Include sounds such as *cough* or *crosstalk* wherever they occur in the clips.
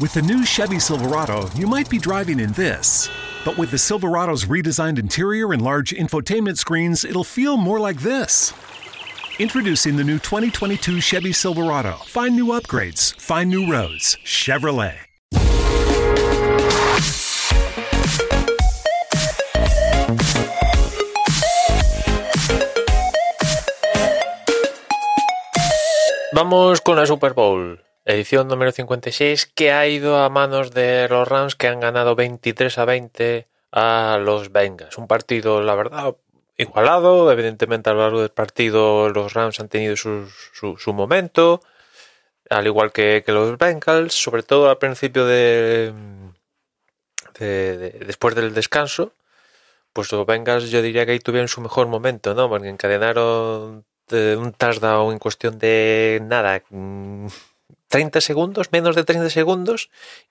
With the new Chevy Silverado, you might be driving in this. But with the Silverado's redesigned interior and large infotainment screens, it'll feel more like this. Introducing the new 2022 Chevy Silverado. Find new upgrades, find new roads. Chevrolet. Vamos con la Super Bowl, edición número 56, que ha ido a manos de los Rams que han ganado 23 a 20 a los Bengals. Un partido, la verdad, igualado. Evidentemente, a lo largo del partido, los Rams han tenido su, su, momento, al igual que, que, los Bengals, sobre todo al principio de, de, después del descanso. Pues los Bengals yo diría que ahí tuvieron su mejor momento, ¿no? Porque encadenaron un touchdown en cuestión de nada, 30 segundos, menos de 30 segundos,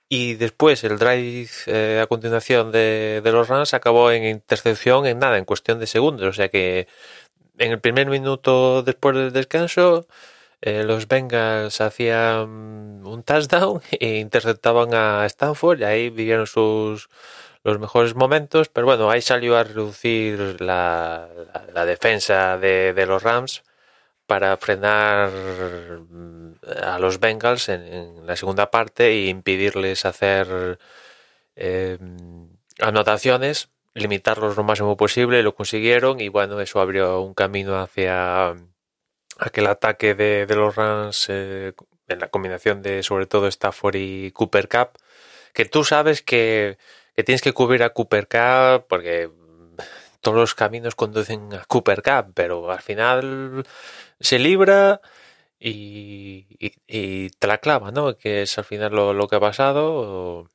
y después el drive eh, a continuación de, los Rams acabó en intercepción en nada, en cuestión de segundos. O sea que en el primer minuto después del descanso, eh, los Bengals hacían un touchdown *laughs* e interceptaban a Stanford y ahí vivieron sus los mejores momentos, pero bueno, ahí salió a reducir la, la, defensa de, de, los Rams para frenar mm, a los Bengals en, la segunda parte e impedirles hacer eh, anotaciones, limitarlos lo máximo posible, lo consiguieron y bueno, eso abrió un camino hacia aquel ataque de, los Rams eh, en la combinación de sobre todo Stafford y Cooper Cup, que tú sabes que tienes que cubrir a Cooper Cup porque todos los caminos conducen a Cooper Cup, pero al final se libra y, y, te la clava, ¿no? Que es al final lo, que ha pasado.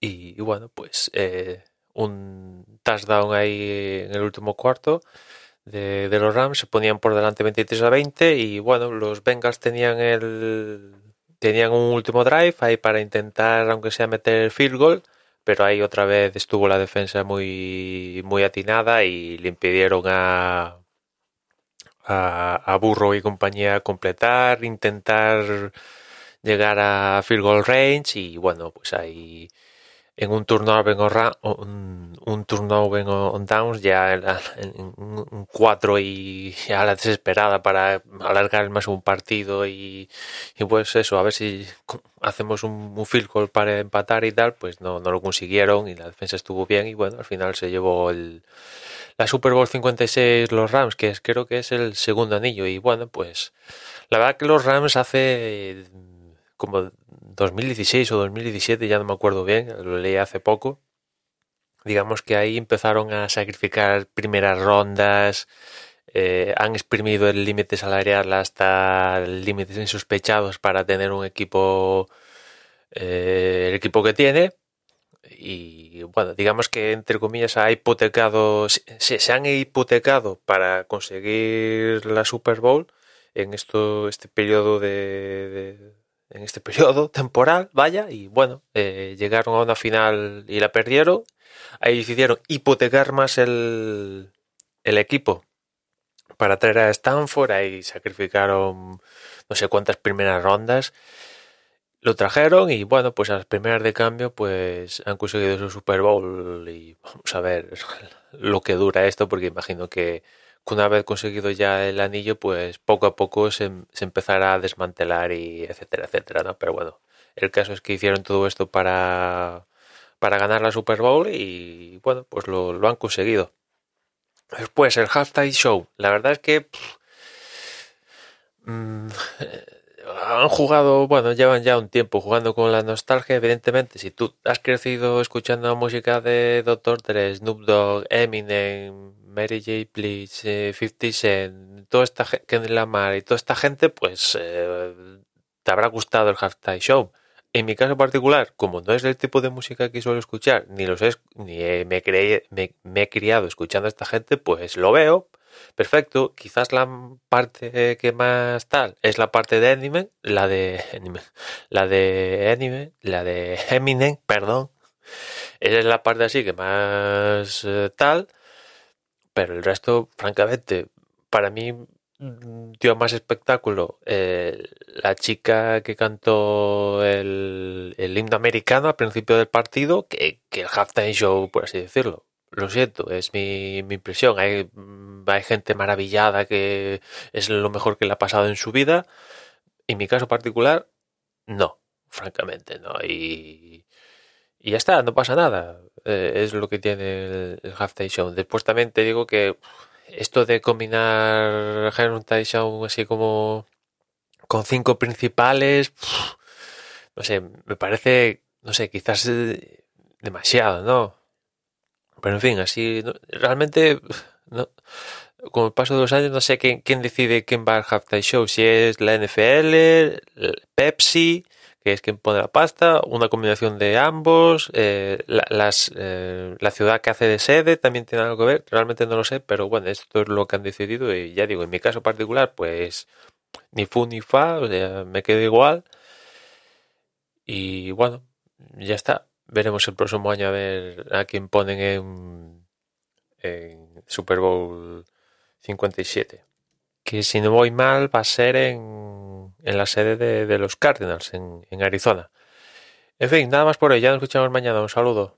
Y, bueno, pues eh, un touchdown ahí en el último cuarto de, de, los Rams se ponían por delante 23 a 20 y bueno, los Bengals tenían el tenían un último drive ahí para intentar, aunque sea meter el field goal pero ahí otra vez estuvo la defensa muy, muy atinada y le impidieron a, a, Burro y compañía completar, intentar llegar a field goal range y bueno, pues ahí en un turnover on, un, turnover on downs ya en, un 4 y a la desesperada para alargar más un partido y, pues eso, a ver si hacemos un, un, field goal para empatar y tal, pues no, no lo consiguieron y la defensa estuvo bien y bueno, al final se llevó el, la Super Bowl 56 los Rams, que creo que es el segundo anillo y bueno, pues la verdad que los Rams hace como 2016 o 2017, ya no me acuerdo bien, lo leí hace poco. Digamos que ahí empezaron a sacrificar primeras rondas, eh, han exprimido el límite salarial hasta límites insospechados para tener un equipo, eh, el equipo que tiene. Y bueno, digamos que entre comillas ha hipotecado, se, se han hipotecado para conseguir la Super Bowl en esto, este periodo de en este *laughs* periodo temporal, vaya, y bueno, eh, llegaron a una final y la perdieron. Ahí decidieron hipotecar más el, el equipo para traer a Stanford, ahí sacrificaron no sé cuántas primeras rondas. Lo trajeron y bueno, pues a las primeras de cambio pues han conseguido su Super Bowl y vamos a ver *laughs* lo que dura esto porque imagino que una vez conseguido ya el anillo, pues poco a poco se, empezará a desmantelar y etcétera, etcétera, ¿no? Pero bueno, el caso es que hicieron todo esto para, para ganar la Super Bowl y bueno, pues lo, han conseguido. Después, el halftime show. La verdad es que mm, han jugado, bueno, llevan ya un tiempo jugando con la nostalgia. Evidentemente, si tú has crecido escuchando música de Doctor Dre, Snoop Dogg, Eminem, Mary J. Blige, 50 Cent, toda esta Kendrick Lamar y toda esta gente, pues eh, te habrá gustado el halftime show. En mi caso particular, como no es el tipo de música que suelo escuchar, ni los es, ni me, me, he criado escuchando a esta gente, pues lo veo, perfecto. Quizás la parte que más tal es la parte de Eminem, la de *laughs* la de Eminem, la de Eminem, perdón. Esa es la parte así que más eh, tal. Pero el resto, francamente, para mí dio más espectáculo eh, la chica que cantó el, el himno americano al principio del partido que, que el halftime show, por así decirlo. Lo siento, es mi, mi impresión. Hay, mm, hay gente maravillada que es lo mejor que le ha pasado en su vida. En mi caso particular, no, francamente, no. Y, y ya está, no pasa nada. Eh, es lo que tiene el, el halftime show. Después también te digo que esto de combinar halftime show así como con cinco principales, no sé, me parece, no sé, quizás eh, demasiado, ¿no? Pero en fin, así, realmente, *laughs* no, con el paso de los años no sé quién, quién decide quién va al halftime show, si es la NFL, Pepsi, que es quien pone la pasta, una combinación de ambos, eh, la, las, eh, la ciudad que hace de sede también tiene algo que ver, realmente no lo sé, pero bueno, esto es lo que han decidido y ya digo, en mi caso particular, pues ni fu ni fa, o sea, me quedo igual y bueno, ya está. Veremos el próximo año a ver a quién ponen en, en Super Bowl 57. Que si no voy mal va a ser en, la sede de, de los Cardinals, en, en, Arizona. En fin, nada más por hoy. Ya nos escuchamos mañana. Un saludo.